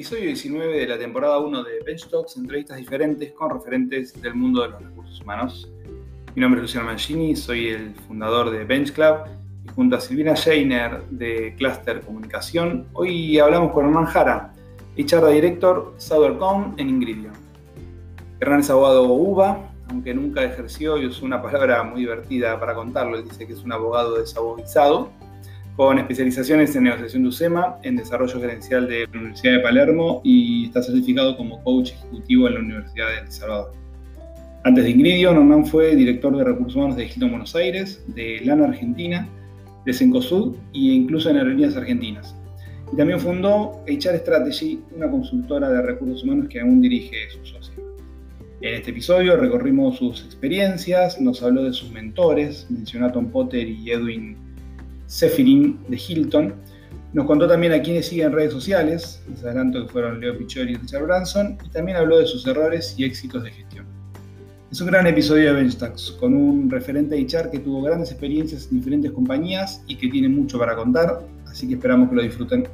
episodio 19 de la temporada 1 de Bench Talks, entrevistas diferentes con referentes del mundo de los recursos humanos. Mi nombre es Luciano Mancini, soy el fundador de Bench Club y junto a Silvina Scheiner de Cluster Comunicación, hoy hablamos con Hernán Jara, HR Director Sauercom en Ingridio. Hernán es abogado UBA, aunque nunca ejerció y usó una palabra muy divertida para contarlo, él dice que es un abogado desabogizado con especializaciones en negociación de USEMA, en desarrollo gerencial de la Universidad de Palermo y está certificado como coach ejecutivo en la Universidad de El Salvador. Antes de Ingridio, Norman fue director de recursos humanos de Hilton Buenos Aires, de LANA Argentina, de Cencosud e incluso en Aerolíneas Argentinas. Y también fundó HR Strategy, una consultora de recursos humanos que aún dirige su socio. En este episodio recorrimos sus experiencias, nos habló de sus mentores, mencionó a Tom Potter y Edwin Sefirin de Hilton. Nos contó también a quienes siguen redes sociales, les adelanto que fueron Leo Pichori y Richard Branson, y también habló de sus errores y éxitos de gestión. Es un gran episodio de Benchtax, con un referente de HR que tuvo grandes experiencias en diferentes compañías y que tiene mucho para contar, así que esperamos que lo disfruten.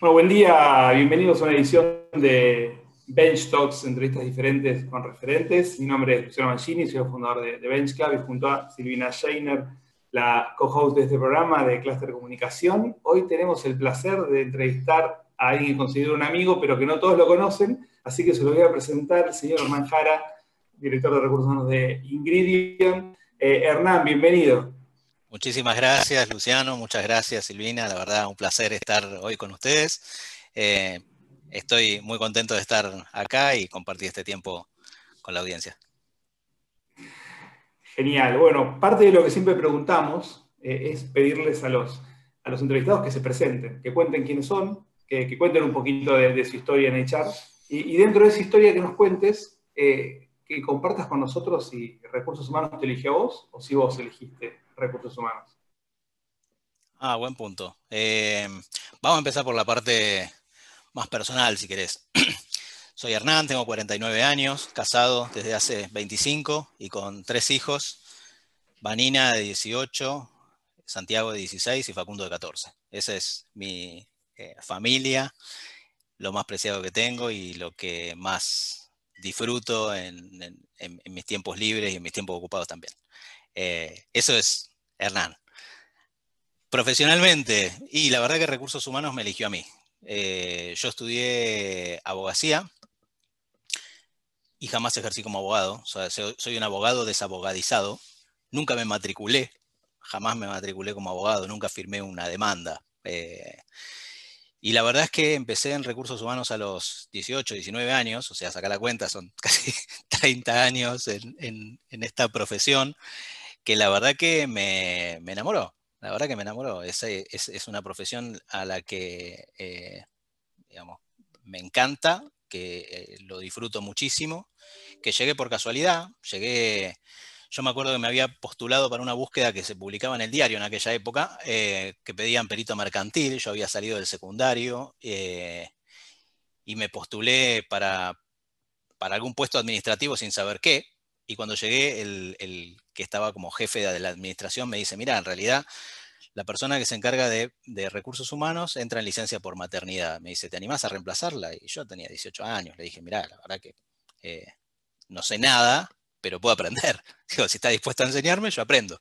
Bueno, buen día, bienvenidos a una edición de Bench Talks, entrevistas diferentes con referentes. Mi nombre es Luciano Mancini, soy el fundador de, Bench Club y junto a Silvina Scheiner, la co-host de este programa de Cluster Comunicación. Hoy tenemos el placer de entrevistar a alguien que considero un amigo, pero que no todos lo conocen, así que se lo voy a presentar, el señor Hernán Jara, director de Recursos Humanos de Ingredient. Eh, Hernán, bienvenido. Muchísimas gracias, Luciano. Muchas gracias, Silvina. La verdad, un placer estar hoy con ustedes. Eh, estoy muy contento de estar acá y compartir este tiempo con la audiencia. Genial. Bueno, parte de lo que siempre preguntamos eh, es pedirles a los, a los entrevistados que se presenten, que cuenten quiénes son, que, cuenten un poquito de, su historia en HR. Y, dentro de esa historia que nos cuentes, eh, que compartas con nosotros si Recursos Humanos te eligió a vos o si vos elegiste Recursos Humanos. Ah, buen punto. Eh, vamos a empezar por la parte más personal, si querés. Soy Hernán, tengo 49 años, casado desde hace 25 y con tres hijos, Vanina de 18, Santiago de 16 y Facundo de 14. Esa es mi eh, familia, lo más preciado que tengo y lo que más disfruto en, mis tiempos libres y en mis tiempos ocupados también. Eh, eso es Hernán. Profesionalmente, y la verdad que Recursos Humanos me eligió a mí. Eh, yo estudié abogacía y jamás ejercí como abogado. soy un abogado desabogadizado. Nunca me matriculé, jamás me matriculé como abogado, nunca firmé una demanda. Eh, y la verdad es que empecé en recursos humanos a los 18, 19 años, o sea, saca la cuenta, son casi 30 años en, esta profesión, que la verdad que me enamoró. La verdad que me enamoró. Es, una profesión a la que, eh, digamos, me encanta, que eh, lo disfruto muchísimo, que llegué por casualidad, llegué, yo me acuerdo que me había postulado para una búsqueda que se publicaba en el diario en aquella época, eh, que pedían perito mercantil, yo había salido del secundario y me postulé para algún puesto administrativo sin saber qué, y cuando llegué, el, que estaba como jefe de la administración me dice, mira, en realidad la persona que se encarga de, recursos humanos entra en licencia por maternidad. Me dice, ¿te animás a reemplazarla? Y yo tenía 18 años. Le dije, mira, la verdad que eh, no sé nada, pero puedo aprender. Digo, si está dispuesto a enseñarme, yo aprendo.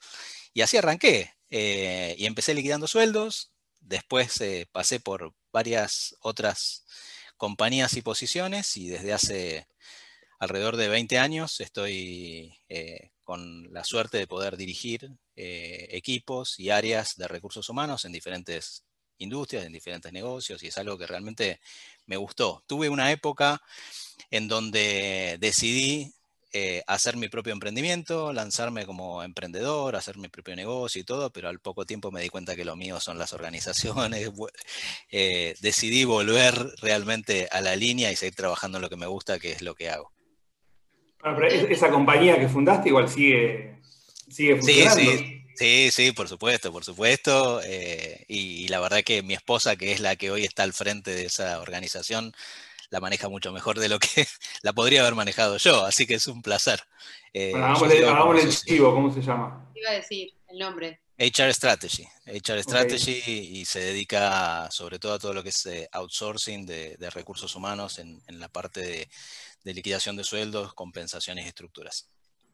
Y así arranqué. Eh, y empecé liquidando sueldos. Después eh, pasé por varias otras compañías y posiciones y desde hace alrededor de 20 años estoy con la suerte de poder dirigir eh, equipos y áreas de recursos humanos en diferentes industrias, en diferentes negocios, y es algo que realmente me gustó. Tuve una época en donde decidí eh, hacer mi propio emprendimiento, lanzarme como emprendedor, hacer mi propio negocio y todo, pero al poco tiempo me di cuenta que lo mío son las organizaciones. decidí volver realmente a la línea y seguir trabajando en lo que me gusta, que es lo que hago esa compañía que fundaste igual sigue, sigue funcionando. Sí, sí. Sí, sí, por supuesto, por supuesto. Eh, y, la verdad que mi esposa, que es la que hoy está al frente de esa organización, la maneja mucho mejor de lo que la podría haber manejado yo, así que es un placer. Eh, hagámosle, el chivo, ¿cómo se llama? Iba a decir el nombre. HR Strategy, HR Strategy y se dedica sobre todo a todo lo que es eh, outsourcing de, recursos humanos en, la parte de, liquidación de sueldos, compensaciones y estructuras.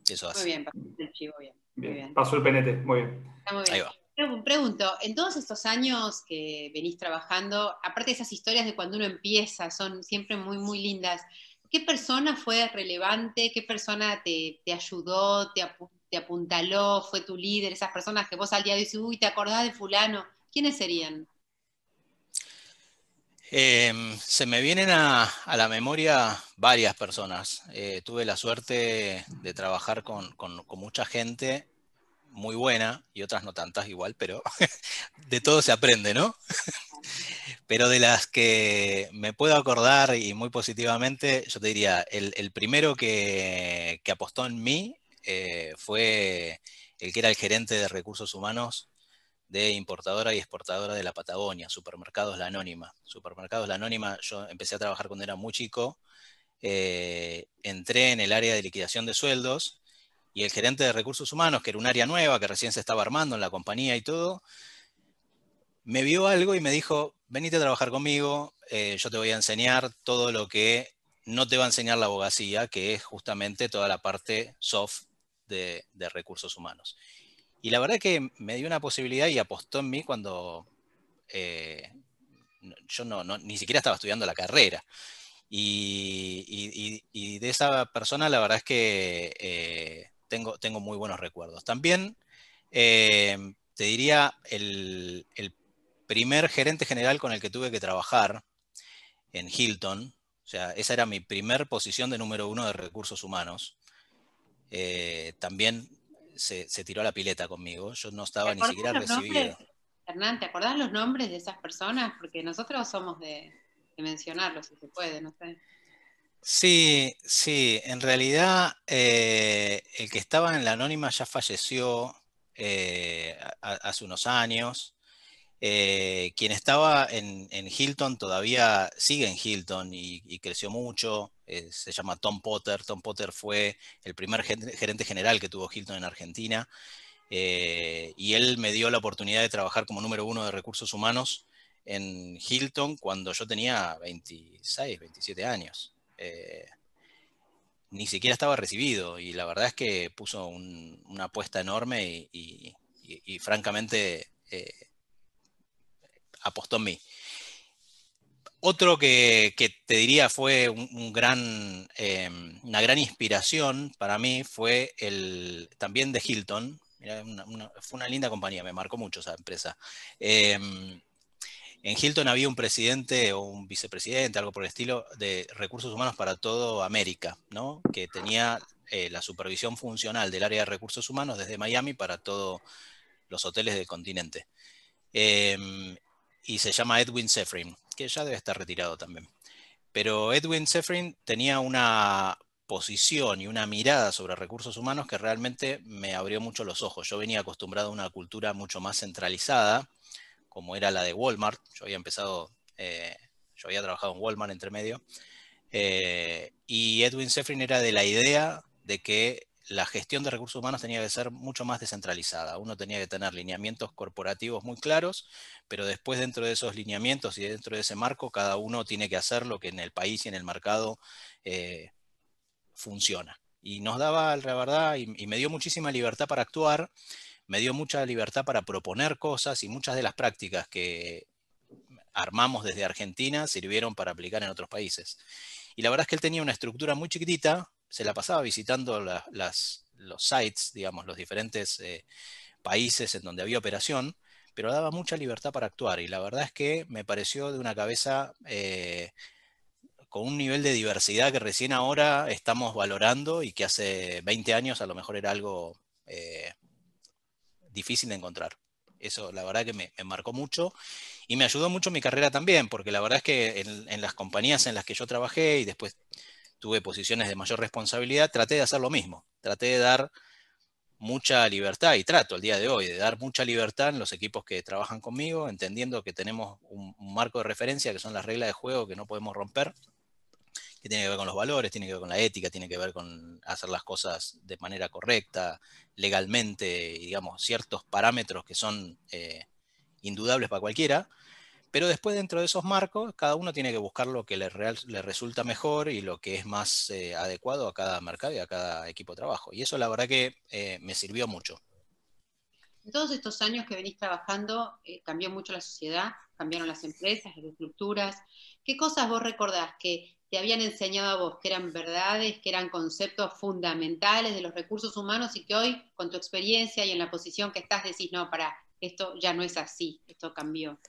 Eso hace. Muy bien, el chivo, bien. bien. Paso el penete, muy bien. muy bien. Ahí va. Pregunto, en todos estos años que venís trabajando, aparte de esas historias de cuando uno empieza, son siempre muy, muy lindas, ¿qué persona fue relevante? ¿Qué persona te, ayudó, te, apuntaló, fue tu líder? Esas personas que vos al día de hoy dices, uy, ¿te acordás de fulano? ¿Quiénes serían? Em, se me vienen a, la memoria varias personas. Eh, tuve la suerte de trabajar con, mucha gente muy buena y otras no tantas igual, pero de todo se aprende, ¿no? pero de las que me puedo acordar y muy positivamente, yo te diría, el, primero que, apostó en mí eh, fue el que era el gerente de recursos humanos de importadora y exportadora de la Patagonia, Supermercados La Anónima. Supermercados La Anónima, yo empecé a trabajar cuando era muy chico, eh, entré en el área de liquidación de sueldos y el gerente de recursos humanos, que era un área nueva, que recién se estaba armando en la compañía y todo, me vio algo y me dijo, venite a trabajar conmigo, eh, yo te voy a enseñar todo lo que no te va a enseñar la abogacía, que es justamente toda la parte soft de, recursos humanos. Y la verdad que me dio una posibilidad y apostó en mí cuando eh, yo no, ni siquiera estaba estudiando la carrera. Y, de esa persona la verdad es que eh, tengo, muy buenos recuerdos. También eh, te diría el, primer gerente general con el que tuve que trabajar en Hilton, o sea, esa era mi primer posición de número uno de recursos humanos. También se, tiró a la pileta conmigo. Yo no estaba ni siquiera recibido. Hernán, ¿te acordás los nombres de esas personas? Porque nosotros somos de, de mencionarlos, si se puede, no sé. Sí, sí, en realidad eh, el que estaba en la anónima ya falleció eh, hace unos años. Eh, quien estaba en, Hilton todavía sigue en Hilton y, creció mucho. Se llama Tom Potter. Tom Potter fue el primer gerente general que tuvo Hilton en Argentina. y él me dio la oportunidad de trabajar como número uno de recursos humanos en Hilton cuando yo tenía 26, 27 años. Eh, ni siquiera estaba recibido y la verdad es que puso una apuesta enorme y, francamente eh, apostó en mí. Otro que, te diría fue em, una gran inspiración para mí fue el también de Hilton. fue una linda compañía, me marcó mucho esa empresa. Em, en Hilton había un presidente o un vicepresidente, algo por el estilo, de recursos humanos para toda América, ¿no? que tenía eh, la supervisión funcional del área de recursos humanos desde Miami para todos los hoteles del continente. Em, y se llama Edwin Sefrin, que ya debe estar retirado también. Pero Edwin Sefrin tenía una posición y una mirada sobre recursos humanos que realmente me abrió mucho los ojos. Yo venía acostumbrado a una cultura mucho más centralizada, como era la de Walmart. Yo había empezado, eh, yo había trabajado en Walmart entre medio. Eh, y Edwin Sefrin era de la idea de que la gestión de recursos humanos tenía que ser mucho más descentralizada. Uno tenía que tener lineamientos corporativos muy claros, pero después dentro de esos lineamientos y dentro de ese marco, cada uno tiene que hacer lo que en el país y en el mercado eh, funciona. Y nos daba, la verdad, y me dio muchísima libertad para actuar me dio mucha libertad para proponer cosas y muchas de las prácticas que armamos desde Argentina sirvieron para aplicar en otros países. Y la verdad es que él tenía una estructura muy chiquitita, se la pasaba visitando los sites, digamos, los diferentes eh, países en donde había operación, pero daba mucha libertad para actuar. Y la verdad es que me pareció de una cabeza eh, con un nivel de diversidad que recién ahora estamos valorando y que hace 20 años a lo mejor era algo eh, difícil de encontrar. Eso la verdad que me, marcó mucho y me ayudó mucho mi carrera también, porque la verdad es que en, las compañías en las que yo trabajé y después tuve posiciones de mayor responsabilidad, traté de hacer lo mismo. Traté de dar mucha libertad y trato al día de hoy de dar mucha libertad en los equipos que trabajan conmigo, entendiendo que tenemos un, marco de referencia que son las reglas de juego que no podemos romper, que tiene que ver con los valores, tiene que ver con la ética, tiene que ver con hacer las cosas de manera correcta, legalmente, digamos, ciertos parámetros que son eh, indudables para cualquiera, pero después dentro de esos marcos, cada uno tiene que buscar lo que le, le resulta mejor y lo que es más eh, adecuado a cada mercado y a cada equipo de trabajo. Y eso la verdad que eh, me sirvió mucho. En todos estos años que venís trabajando, cambió mucho la sociedad, cambiaron las empresas, las estructuras. ¿Qué cosas vos recordás que te habían enseñado a vos que eran verdades, que eran conceptos fundamentales de los recursos humanos y que hoy, con tu experiencia y en la posición que estás, decís, no, para, esto ya no es así, esto cambió?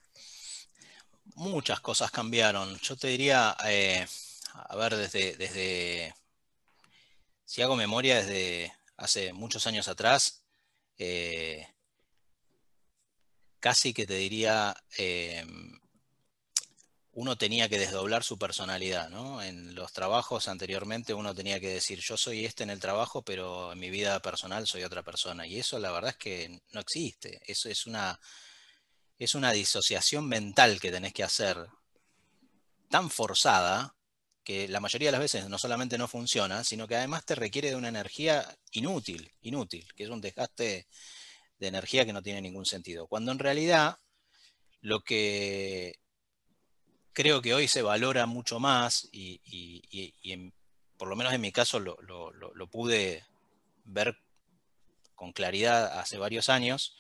Muchas cosas cambiaron. Yo te diría, eh, a ver, desde, desde, si hago memoria, desde hace muchos años atrás, eh, casi que te diría, eh, uno tenía que desdoblar su personalidad, ¿no? En los trabajos anteriormente uno tenía que decir, yo soy este en el trabajo, pero en mi vida personal soy otra persona. Y eso la verdad es que no existe. Eso es una, es una disociación mental que tenés que hacer tan forzada que la mayoría de las veces no solamente no funciona, sino que además te requiere de una energía inútil, inútil, que es un desgaste de energía que no tiene ningún sentido. Cuando en realidad lo que creo que hoy se valora mucho más y, por lo menos en mi caso lo, pude ver con claridad hace varios años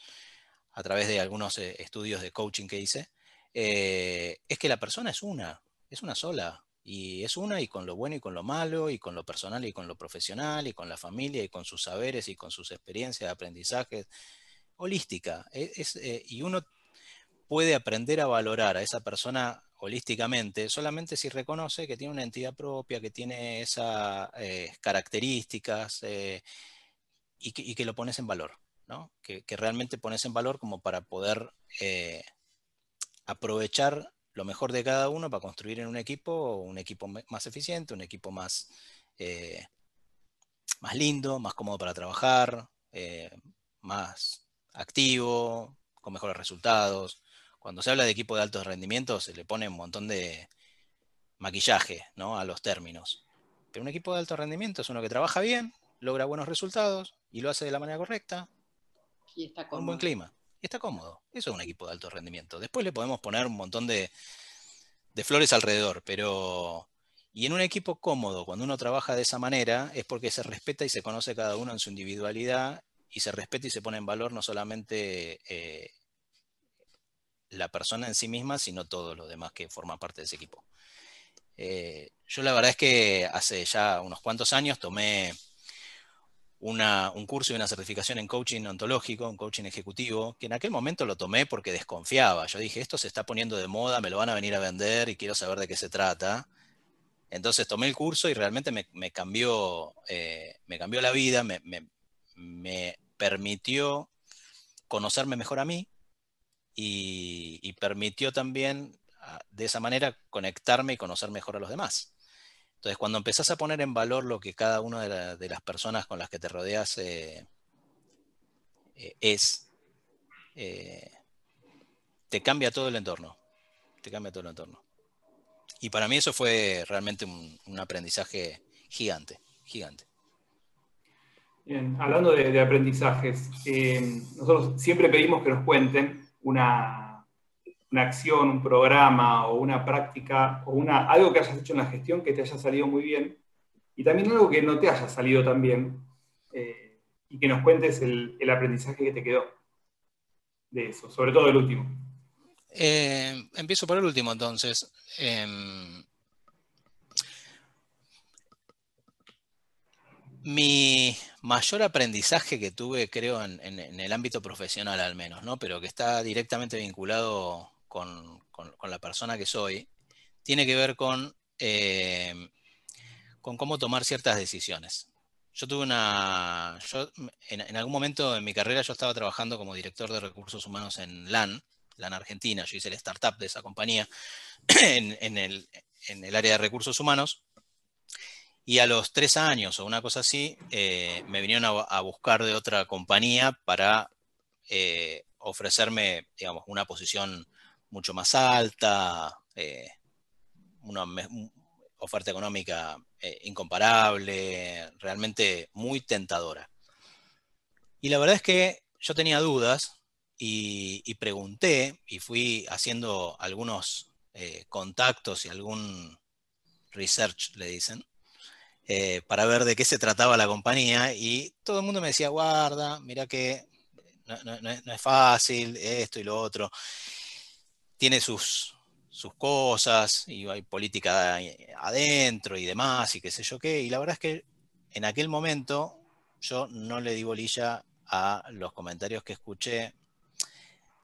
a través de algunos eh, estudios de coaching que hice, eh, es que la persona es una, es una sola. Y es una y con lo bueno y con lo malo, y con lo personal y con lo profesional, y con la familia, y con sus saberes y con sus experiencias de aprendizaje, holística. E, eh, y uno puede aprender a valorar a esa persona holísticamente solamente si reconoce que tiene una entidad propia, que tiene esas características eh, y, que, lo pones en valor, ¿no? que, realmente pones en valor como para poder eh, aprovechar lo mejor de cada uno para construir en un equipo un equipo más eficiente, un equipo más, más lindo, más cómodo para trabajar, más activo, con mejores resultados. Cuando se habla de equipo de alto rendimiento se le pone un montón de maquillaje ¿no? a los términos. Pero un equipo de alto rendimiento es uno que trabaja bien, logra buenos resultados y lo hace de la manera correcta. Y está con un buen clima. Y está cómodo. Eso es un equipo de alto rendimiento. Después le podemos poner un montón de, de flores alrededor, pero... Y en un equipo cómodo, cuando uno trabaja de esa manera, es porque se respeta y se conoce cada uno en su individualidad y se respeta y se pone en valor no solamente eh, la persona en sí misma, sino todo lo demás que forma parte de ese equipo. Eh, yo la verdad es que hace ya unos cuantos años tomé un curso y una certificación en coaching ontológico, un coaching ejecutivo, que en aquel momento lo tomé porque desconfiaba. Yo dije, esto se está poniendo de moda, me lo van a venir a vender y quiero saber de qué se trata. Entonces tomé el curso y realmente me, cambió, eh, me cambió la vida, me, me permitió conocerme mejor a mí, y, permitió también ah, de esa manera conectarme y conocer mejor a los demás. Entonces, cuando empezás a poner en valor lo que cada una de, las personas con las que te rodeas eh, eh, es, eh, te cambia todo el entorno. Te cambia todo el entorno. Y para mí eso fue realmente un, aprendizaje gigante, gigante. Bien, hablando de, aprendizajes, nosotros siempre pedimos que nos cuenten una, acción, un programa o una práctica o una, algo que hayas hecho en la gestión que te haya salido muy bien y también algo que no te haya salido tan bien eh, y que nos cuentes el, aprendizaje que te quedó de eso, sobre todo el último. Eh, empiezo por el último entonces. Em, Mi mayor aprendizaje que tuve, creo, en, el ámbito profesional al menos, ¿no? pero que está directamente vinculado con, la persona que soy, tiene que ver con, eh, con cómo tomar ciertas decisiones. Yo tuve una. en, algún momento en mi carrera yo estaba trabajando como director de recursos humanos en LAN, LAN Argentina. Yo hice el startup de esa compañía en, el, en el área de recursos humanos. Y a los tres años o una cosa así, eh, me vinieron a, buscar de otra compañía para eh, ofrecerme, digamos, una posición mucho más alta, eh, oferta económica eh, incomparable, realmente muy tentadora. Y la verdad es que yo tenía dudas y, pregunté y fui haciendo algunos eh, contactos y algún research, le dicen, para ver de qué se trataba la compañía y todo el mundo me decía, guarda, mira que no, es, fácil, esto y lo otro. Tiene sus, sus cosas y hay política adentro y demás y qué sé yo qué. Y la verdad es que en aquel momento yo no le di bolilla a los comentarios que escuché,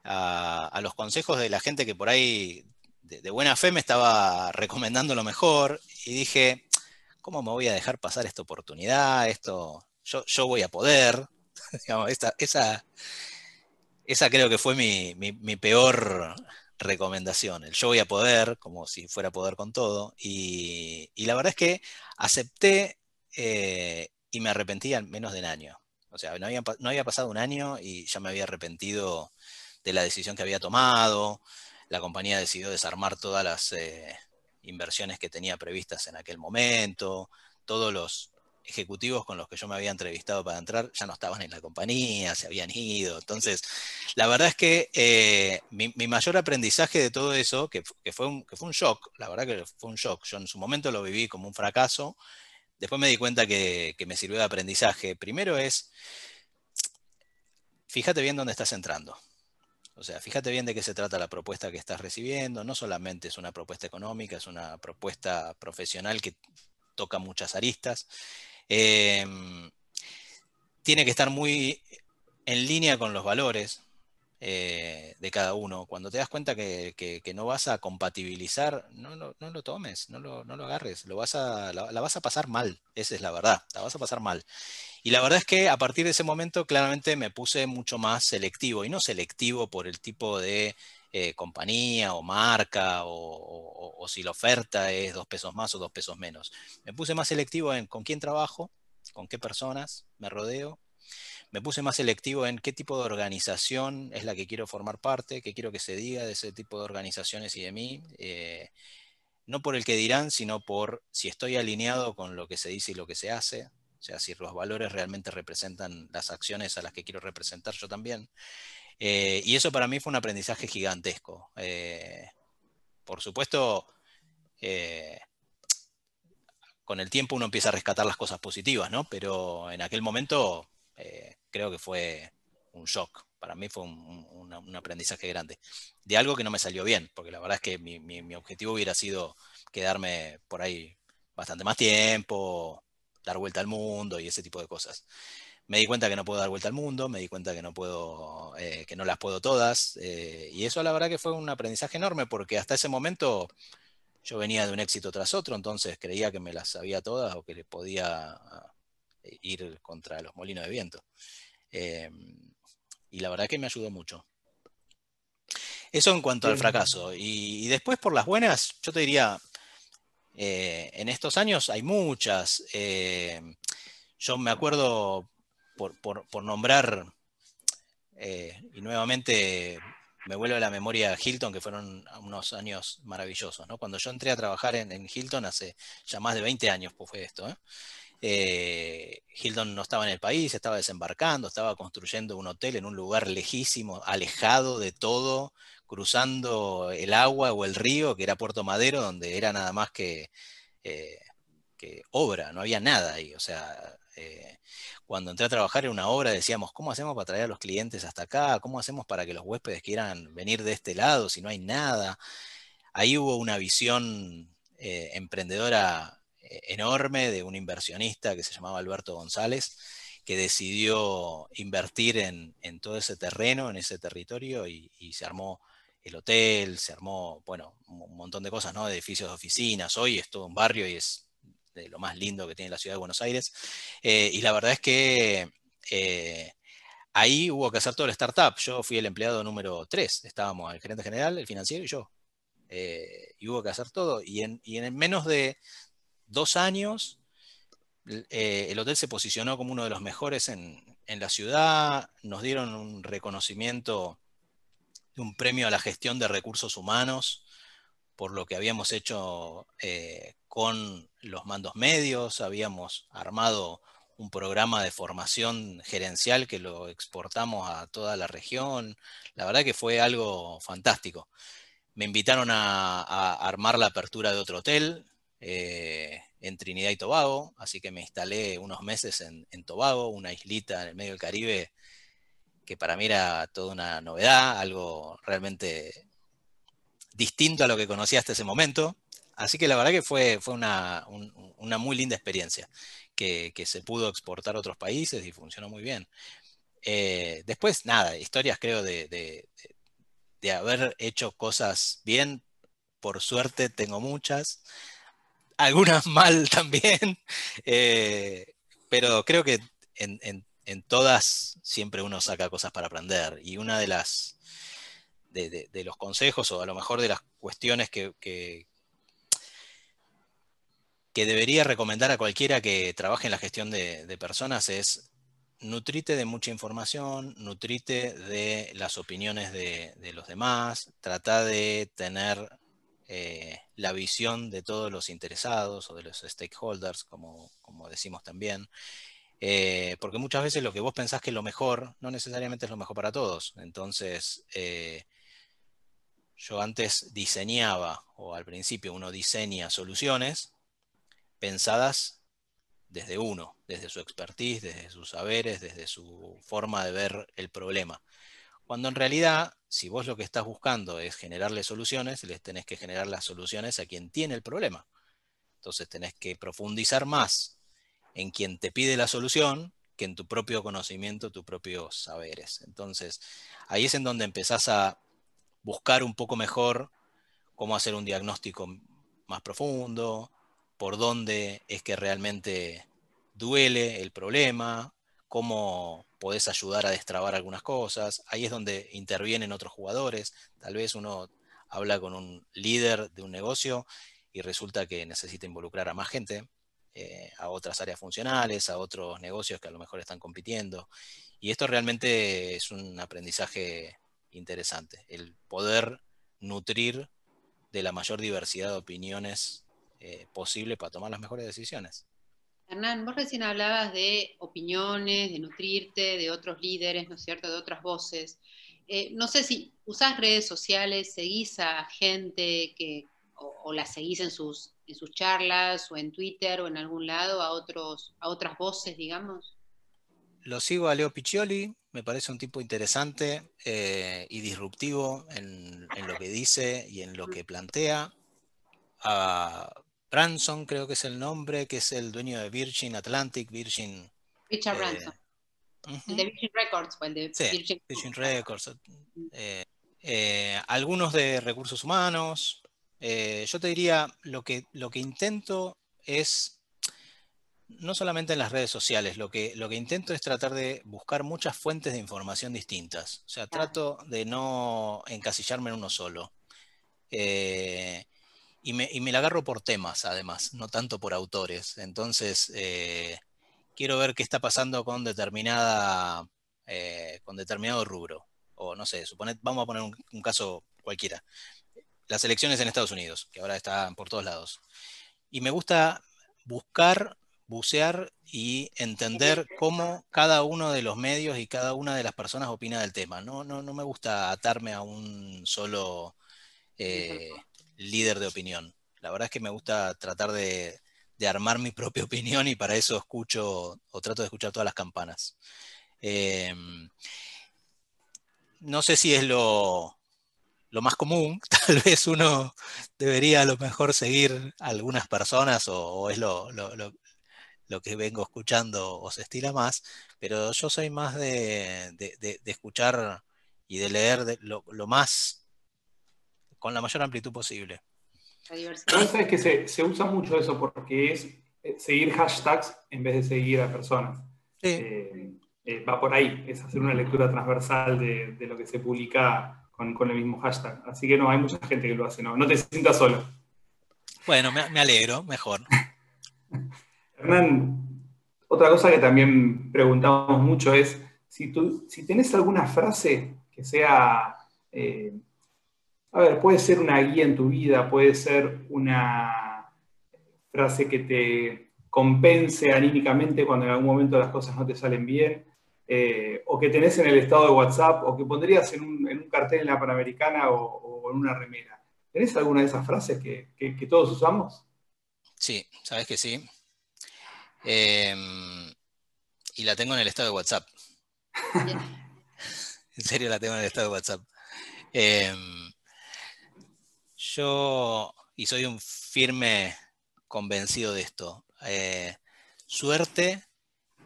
a, los consejos de la gente que por ahí de, buena fe me estaba recomendando lo mejor y dije, ¿cómo me voy a dejar pasar esta oportunidad? Esto, yo, yo voy a poder. esa, esa creo que fue mi, peor recomendación. El yo voy a poder, como si fuera a poder con todo. Y, la verdad es que acepté eh, y me arrepentí en menos de un año. O sea, no había, no había, pasado un año y ya me había arrepentido de la decisión que había tomado. La compañía decidió desarmar todas las eh, inversiones que tenía previstas en aquel momento. Todos los ejecutivos con los que yo me había entrevistado para entrar ya no estaban en la compañía, se habían ido. Entonces, la verdad es que eh, mi, mayor aprendizaje de todo eso, que, fue un, que fue un shock, la verdad que fue un shock, yo en su momento lo viví como un fracaso, después me di cuenta que, que me sirvió de aprendizaje. Primero es, fíjate bien dónde estás entrando. O sea, fíjate bien de qué se trata la propuesta que estás recibiendo. No solamente es una propuesta económica, es una propuesta profesional que toca muchas aristas. Em, tiene que estar muy en línea con los valores eh, de cada uno. Cuando te das cuenta que, no vas a compatibilizar, no, lo tomes, no lo, agarres, lo vas a, la, vas a pasar mal, esa es la verdad, la vas a pasar mal. Y la verdad es que a partir de ese momento claramente me puse mucho más selectivo, y no selectivo por el tipo de eh, compañía o marca o, si la oferta es dos pesos más o dos pesos menos. Me puse más selectivo en con quién trabajo, con qué personas me rodeo. Me puse más selectivo en qué tipo de organización es la que quiero formar parte, qué quiero que se diga de ese tipo de organizaciones y de mí. Eh, no por el que dirán, sino por si estoy alineado con lo que se dice y lo que se hace. O sea, si los valores realmente representan las acciones a las que quiero representar yo también. Eh, y eso para mí fue un aprendizaje gigantesco. Eh, por supuesto, eh, con el tiempo uno empieza a rescatar las cosas positivas, ¿no? Pero en aquel momento creo que fue un shock. Para mí fue un, aprendizaje grande. De algo que no me salió bien, porque la verdad es que mi, mi objetivo hubiera sido quedarme por ahí bastante más tiempo, dar vuelta al mundo y ese tipo de cosas me di cuenta que no puedo dar vuelta al mundo, me di cuenta que no puedo, eh, que no las puedo todas, eh, y eso la verdad que fue un aprendizaje enorme, porque hasta ese momento yo venía de un éxito tras otro, entonces creía que me las sabía todas o que le podía eh, ir contra los molinos de viento. y la verdad que me ayudó mucho. Eso en cuanto al fracaso. Y, y después por las buenas, yo te diría, en estos años hay muchas. yo me acuerdo por, nombrar, eh, y nuevamente me vuelve a la memoria Hilton, que fueron unos años maravillosos. Cuando yo entré a trabajar en, Hilton hace ya más de 20 años, pues fue esto. ¿eh? Eh, Hilton no estaba en el país, estaba desembarcando, estaba construyendo un hotel en un lugar lejísimo, alejado de todo, cruzando el agua o el río, que era Puerto Madero, donde era nada más que, que obra, no había nada ahí. O sea, cuando entré a trabajar en una obra decíamos, ¿cómo hacemos para traer a los clientes hasta acá? ¿Cómo hacemos para que los huéspedes quieran venir de este lado si no hay nada? Ahí hubo una visión eh, emprendedora eh, enorme de un inversionista que se llamaba Alberto González, que decidió invertir en, todo ese terreno, en ese territorio, y, se armó el hotel, se armó, bueno, un montón de cosas, ¿no? Edificios de oficinas. Hoy es todo un barrio y es de lo más lindo que tiene la ciudad de Buenos Aires. Eh, y la verdad es que eh, ahí hubo que hacer todo el startup. Yo fui el empleado número 3, estábamos el gerente general, el financiero y yo. Eh, y hubo que hacer todo. Y en, menos de dos años, el hotel se posicionó como uno de los mejores en, en la ciudad, nos dieron un reconocimiento un premio a la gestión de recursos humanos por lo que habíamos hecho eh, con los mandos medios, habíamos armado un programa de formación gerencial que lo exportamos a toda la región. La verdad que fue algo fantástico. Me invitaron a, armar la apertura de otro hotel eh, en Trinidad y Tobago, así que me instalé unos meses en, en, Tobago, una islita en el medio del Caribe, que para mí era toda una novedad, algo realmente distinto a lo que conocía hasta ese momento. Así que la verdad que fue, fue una, muy linda experiencia, que, se pudo exportar a otros países y funcionó muy bien. Eh, después, nada, historias creo de, haber hecho cosas bien, por suerte tengo muchas, algunas mal también, eh, pero creo que en, todas siempre uno saca cosas para aprender y una de las de, los consejos o a lo mejor de las cuestiones que, que debería recomendar a cualquiera que trabaje en la gestión de, personas es nutrite de mucha información, nutrite de las opiniones de, los demás, trata de tener eh, la visión de todos los interesados o de los stakeholders, como, decimos también. Eh, porque muchas veces lo que vos pensás que es lo mejor, no necesariamente es lo mejor para todos. Entonces, eh, yo antes diseñaba, o al principio uno diseña soluciones pensadas desde uno, desde su expertise, desde sus saberes, desde su forma de ver el problema. Cuando en realidad, si vos lo que estás buscando es generarle soluciones, les tenés que generar las soluciones a quien tiene el problema. Entonces tenés que profundizar más en quien te pide la solución que en tu propio conocimiento, tus propios saberes. Entonces, ahí es en donde empezás a buscar un poco mejor cómo hacer un diagnóstico más profundo, por dónde es que realmente duele el problema, cómo podés ayudar a destrabar algunas cosas. Ahí es donde intervienen otros jugadores. Tal vez uno habla con un líder de un negocio y resulta que necesita involucrar a más gente, eh, a otras áreas funcionales, a otros negocios que a lo mejor están compitiendo. Y esto realmente es un aprendizaje interesante, el poder nutrir de la mayor diversidad de opiniones eh, posible para tomar las mejores decisiones. Hernán, vos recién hablabas de opiniones, de nutrirte, de otros líderes, ¿no es cierto?, de otras voces. Eh, no sé si usás redes sociales, seguís a gente que, o, la seguís en sus, en sus charlas, o en Twitter, o en algún lado, a, otros, a otras voces, digamos. Lo sigo a Leo Piccioli, me parece un tipo interesante eh, y disruptivo en, en, lo que dice y en lo que plantea. A Branson creo que es el nombre, que es el dueño de Virgin Atlantic, Virgin... Richard eh, Branson. El de Virgin Records, el de Virgin, Records. Eh, eh, algunos de recursos humanos. yo te diría, lo que, lo que intento es, no solamente en las redes sociales, lo que, lo que intento es tratar de buscar muchas fuentes de información distintas. O sea, trato de no encasillarme en uno solo. Y me, y me, la agarro por temas, además, no tanto por autores. Entonces, eh, quiero ver qué está pasando con determinada, eh, con determinado rubro. O no sé, supone, vamos a poner un, caso cualquiera. Las elecciones en Estados Unidos, que ahora están por todos lados. Y me gusta buscar, bucear y entender cómo cada uno de los medios y cada una de las personas opina del tema. No, no, no me gusta atarme a un solo eh, líder de opinión. La verdad es que me gusta tratar de, armar mi propia opinión y para eso escucho o trato de escuchar todas las campanas. Em, no sé si es lo, más común, tal vez uno debería a lo mejor seguir algunas personas o, es lo, que vengo escuchando o se estila más, pero yo soy más de, escuchar y de leer lo, lo más con la mayor amplitud posible. La que se, usa mucho eso porque es eh, seguir hashtags en vez de seguir a personas. Eh, eh, va por ahí, es hacer una lectura transversal de, lo que se publica con, el mismo hashtag. Así que no, hay mucha gente que lo hace, no, no te sientas solo. Bueno, me, alegro, mejor. Hernán, otra cosa que también preguntamos mucho es si, tú, si tenés alguna frase que sea a ver, puede ser una guía en tu vida, puede ser una frase que te compense anímicamente cuando en algún momento las cosas no te salen bien, eh, o que tenés en el estado de WhatsApp, o que pondrías en un, cartel en la Panamericana o, en una remera. ¿Tenés alguna de esas frases que, todos usamos? Sí, sabes que sí. Em, y la tengo en el estado de WhatsApp. en serio la tengo en el estado de WhatsApp. Em, yo, y soy un firme convencido de esto, eh, suerte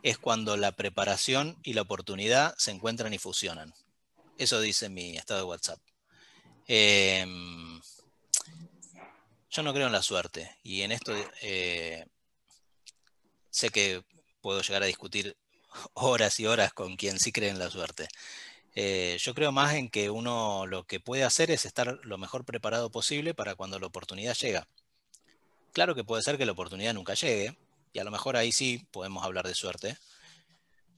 es cuando la preparación y la oportunidad se encuentran y fusionan. Eso dice mi estado de WhatsApp. Em, yo no creo en la suerte y en esto eh, sé que puedo llegar a discutir horas y horas con quien sí cree en la suerte. Eh, yo creo más en que uno lo que puede hacer es estar lo mejor preparado posible para cuando la oportunidad llega. Claro que puede ser que la oportunidad nunca llegue, y a lo mejor ahí sí podemos hablar de suerte,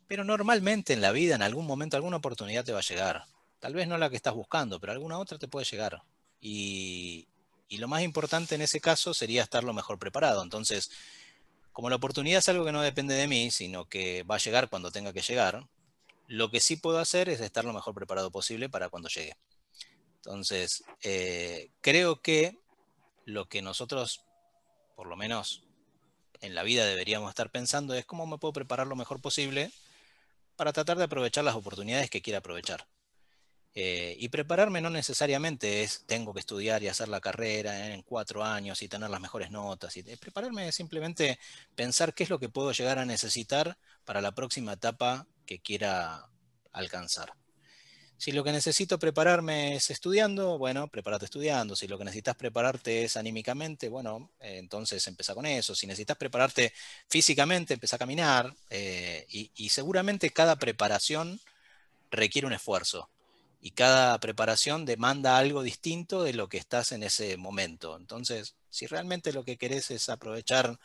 pero normalmente en la vida, en algún momento, alguna oportunidad te va a llegar. Tal vez no la que estás buscando, pero alguna otra te puede llegar. Y, y lo más importante en ese caso sería estar lo mejor preparado. Entonces, como la oportunidad es algo que no depende de mí, sino que va a llegar cuando tenga que llegar, lo que sí puedo hacer es estar lo mejor preparado posible para cuando llegue. Entonces, eh, creo que lo que nosotros, por lo menos en la vida, deberíamos estar pensando es cómo me puedo preparar lo mejor posible para tratar de aprovechar las oportunidades que quiera aprovechar. Eh, y prepararme no necesariamente es tengo que estudiar y hacer la carrera en cuatro años y tener las mejores notas. Y, prepararme es simplemente pensar qué es lo que puedo llegar a necesitar para la próxima etapa que quiera alcanzar. Si lo que necesito prepararme es estudiando, bueno, prepárate estudiando. Si lo que necesitas prepararte es anímicamente, bueno, eh, entonces empieza con eso. Si necesitas prepararte físicamente, empieza a caminar. Eh, y, seguramente cada preparación requiere un esfuerzo. Y cada preparación demanda algo distinto de lo que estás en ese momento. Entonces, si realmente lo que querés es aprovechar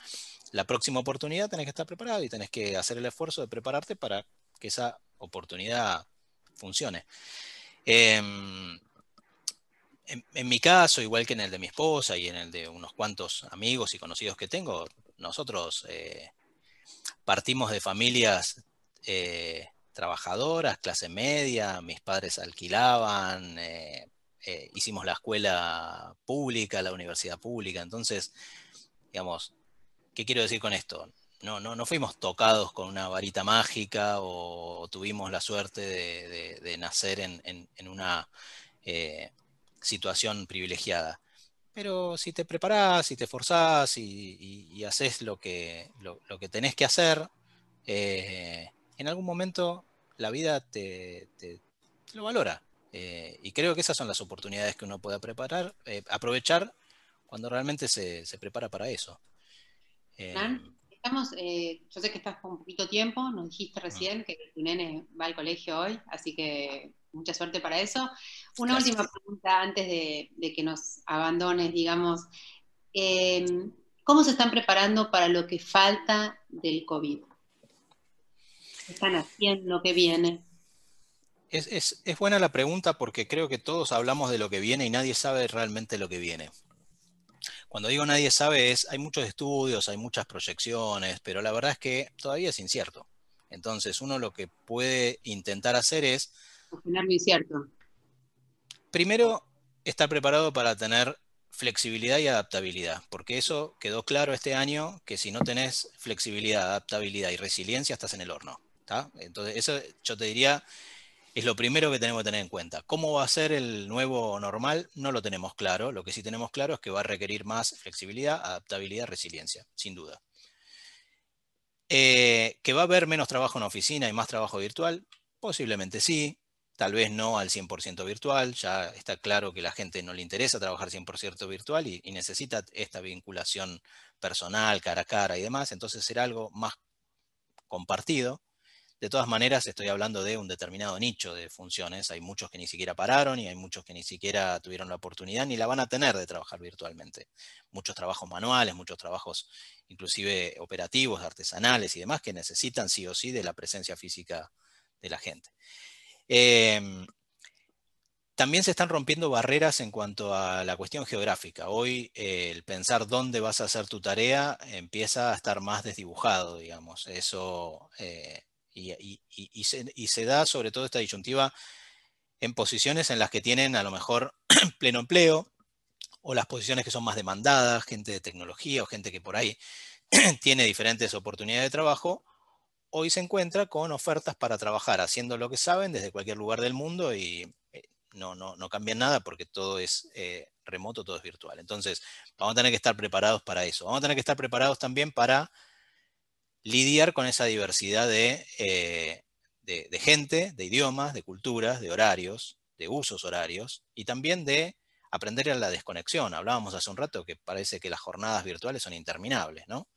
la próxima oportunidad, tenés que estar preparado y tenés que hacer el esfuerzo de prepararte para que esa oportunidad funcione. Em, en, mi caso, igual que en el de mi esposa y en el de unos cuantos amigos y conocidos que tengo, nosotros eh, partimos de familias eh, trabajadoras, clase media, mis padres alquilaban, eh, hicimos la escuela pública, la universidad pública, entonces, digamos, ¿qué quiero decir con esto? no, no, no fuimos tocados con una varita mágica o, tuvimos la suerte de, nacer en, una eh, situación privilegiada. Pero si te preparás, si te esforzás y, haces lo que, lo, que tenés que hacer, eh, en algún momento la vida te, lo valora. Eh, y creo que esas son las oportunidades que uno puede preparar, aprovechar cuando realmente se, prepara para eso. Estamos, eh, yo sé que estás con poquito tiempo, nos dijiste recién que tu nene va al colegio hoy, así que mucha suerte para eso. Una última pregunta antes de, que nos abandones, digamos. ¿Cómo se están preparando para lo que falta del COVID? ¿Qué están haciendo lo que viene? Es, es, buena la pregunta porque creo que todos hablamos de lo que viene y nadie sabe realmente lo que viene. Cuando digo nadie sabe es, hay muchos estudios, hay muchas proyecciones, pero la verdad es que todavía es incierto. Entonces uno lo que puede intentar hacer es... incierto. Primero, estar preparado para tener flexibilidad y adaptabilidad, porque eso quedó claro este año, que si no tenés flexibilidad, adaptabilidad y resiliencia, estás en el horno. Entonces, eso yo te diría, es lo primero que tenemos que tener en cuenta. ¿Cómo va a ser el nuevo normal? No lo tenemos claro. Lo que sí tenemos claro es que va a requerir más flexibilidad, adaptabilidad, resiliencia, sin duda. Eh, ¿Que va a haber menos trabajo en oficina y más trabajo virtual? Posiblemente sí, tal vez no al 100% virtual. Ya está claro que la gente no le interesa trabajar 100% virtual y necesita esta vinculación personal, cara a cara y demás. Entonces será algo más compartido. De todas maneras, estoy hablando de un determinado nicho de funciones. Hay muchos que ni siquiera pararon y hay muchos que ni siquiera tuvieron la oportunidad ni la van a tener de trabajar virtualmente. Muchos trabajos manuales, muchos trabajos inclusive operativos, artesanales y demás que necesitan sí o sí de la presencia física de la gente. Em, también se están rompiendo barreras en cuanto a la cuestión geográfica. Hoy eh, el pensar dónde vas a hacer tu tarea empieza a estar más desdibujado, digamos. Eso, eh, y, se, da sobre todo esta disyuntiva en posiciones en las que tienen a lo mejor pleno empleo, o las posiciones que son más demandadas, gente de tecnología o gente que por ahí tiene diferentes oportunidades de trabajo, hoy se encuentra con ofertas para trabajar haciendo lo que saben desde cualquier lugar del mundo y eh, no, no, no cambian nada porque todo es eh, remoto, todo es virtual. Entonces, vamos a tener que estar preparados para eso. Vamos a tener que estar preparados también para lidiar con esa diversidad de, eh, de, gente, de idiomas, de culturas, de horarios, de usos horarios y también de aprender a la desconexión. Hablábamos hace un rato que parece que las jornadas virtuales son interminables, ¿no?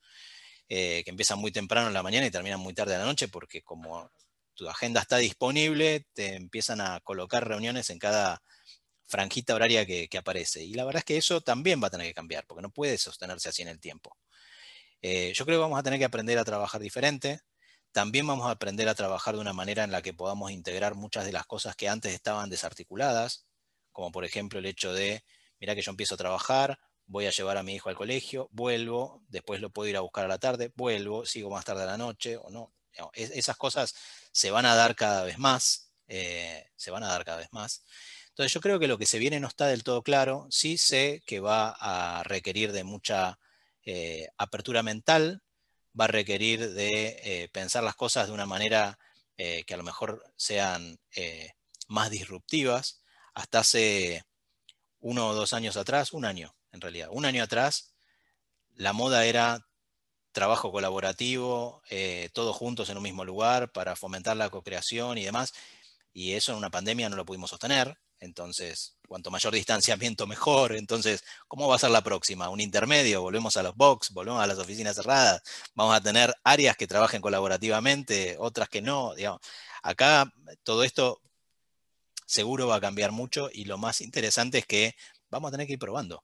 Eh, que empiezan muy temprano en la mañana y terminan muy tarde en la noche porque como tu agenda está disponible, te empiezan a colocar reuniones en cada franjita horaria que, aparece. Y la verdad es que eso también va a tener que cambiar, porque no puede sostenerse así en el tiempo. Eh, yo creo que vamos a tener que aprender a trabajar diferente. También vamos a aprender a trabajar de una manera en la que podamos integrar muchas de las cosas que antes estaban desarticuladas, como por ejemplo el hecho de, mira que yo empiezo a trabajar, voy a llevar a mi hijo al colegio, vuelvo, después lo puedo ir a buscar a la tarde, vuelvo, sigo más tarde a la noche o no. esas cosas se van a dar cada vez más, eh, se van a dar cada vez más. Entonces yo creo que lo que se viene no está del todo claro, sí sé que va a requerir de mucha eh, apertura mental, va a requerir de eh, pensar las cosas de una manera que a lo mejor sean más disruptivas. Hasta hace uno o dos años atrás, un año, en realidad. Un año atrás, la moda era trabajo colaborativo, eh, todos juntos en un mismo lugar para fomentar la co-creación y demás. Y eso en una pandemia no lo pudimos sostener. Entonces, cuanto mayor distanciamiento, mejor. Entonces, ¿cómo va a ser la próxima? ¿Un intermedio? ¿Volvemos a los box? ¿Volvemos a las oficinas cerradas? ¿Vamos a tener áreas que trabajen colaborativamente, otras que no? acá todo esto seguro va a cambiar mucho y lo más interesante es que vamos a tener que ir probando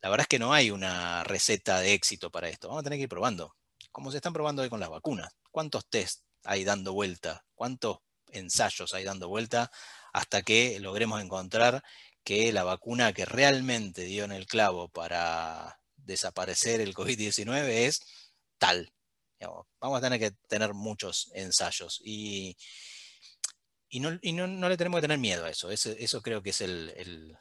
la verdad es que no hay una receta de éxito para esto. Vamos a tener que ir probando. Como se están probando hoy con las vacunas. ¿Cuántos test hay dando vuelta? ¿Cuántos ensayos hay dando vuelta hasta que logremos encontrar que la vacuna que realmente dio en el clavo para desaparecer el COVID-19 es tal? vamos a tener que tener muchos ensayos y, no, le tenemos que tener miedo a eso. Eso, creo que es el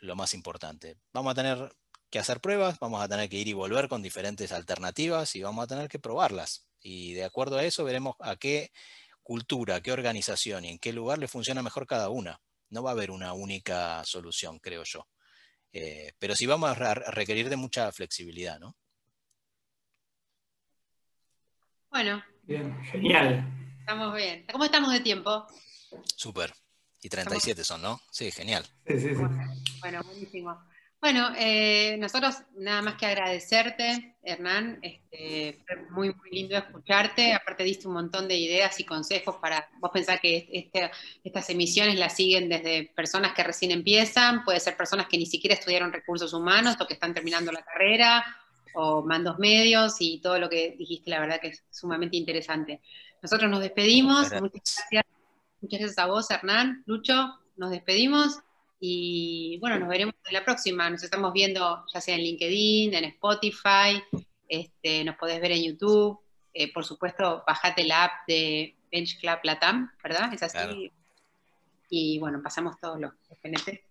lo más importante. Vamos a tener que hacer pruebas, vamos a tener que ir y volver con diferentes alternativas y vamos a tener que probarlas. Y de acuerdo a eso veremos a qué cultura, qué organización y en qué lugar le funciona mejor cada una. No va a haber una única solución, creo yo. Eh, pero sí vamos a requerir de mucha flexibilidad, ¿no? Bueno. Bien, genial. Estamos bien. ¿Cómo estamos de tiempo? Súper. Y 37 son, ¿no? Sí, genial. Sí, sí, sí. Bueno, buenísimo. Bueno, eh, nosotros nada más que agradecerte, Hernán. Este, fue muy, muy lindo escucharte. Aparte diste un montón de ideas y consejos para vos pensar que este, estas emisiones las siguen desde personas que recién empiezan, puede ser personas que ni siquiera estudiaron recursos humanos o que están terminando la carrera, o mandos medios y todo lo que dijiste, la verdad que es sumamente interesante. Nosotros nos despedimos. Muchas gracias Muchas gracias a vos, Hernán. Lucho, nos despedimos y bueno, nos veremos en la próxima. Nos estamos viendo ya sea en LinkedIn, en Spotify, este, nos podés ver en YouTube. Eh, por supuesto, bajate la app de Bench Club Latam, ¿verdad? Es así. Y bueno, pasamos todos los PNT.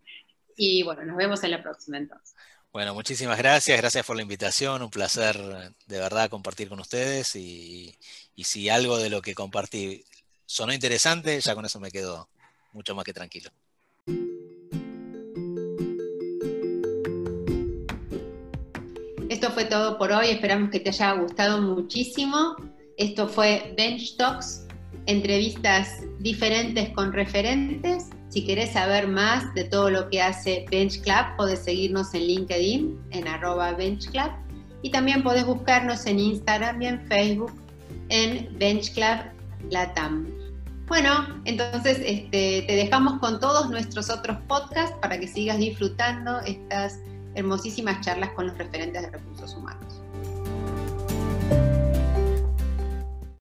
Y bueno, nos vemos en la próxima entonces. Bueno, muchísimas gracias, gracias por la invitación, un placer de verdad compartir con ustedes y, y si algo de lo que compartí sonó interesante, ya con eso me quedo mucho más que tranquilo. Fue todo por hoy, esperamos que te haya gustado muchísimo. Esto fue Bench Talks, entrevistas diferentes con referentes. Si querés saber más de todo lo que hace Bench Club, podés seguirnos en LinkedIn, en arroba Bench Club. Y también podés buscarnos en Instagram y en Facebook en Bench Club Latam. Bueno, entonces este, te dejamos con todos nuestros otros podcasts para que sigas disfrutando estas hermosísimas charlas con los referentes de recursos humanos.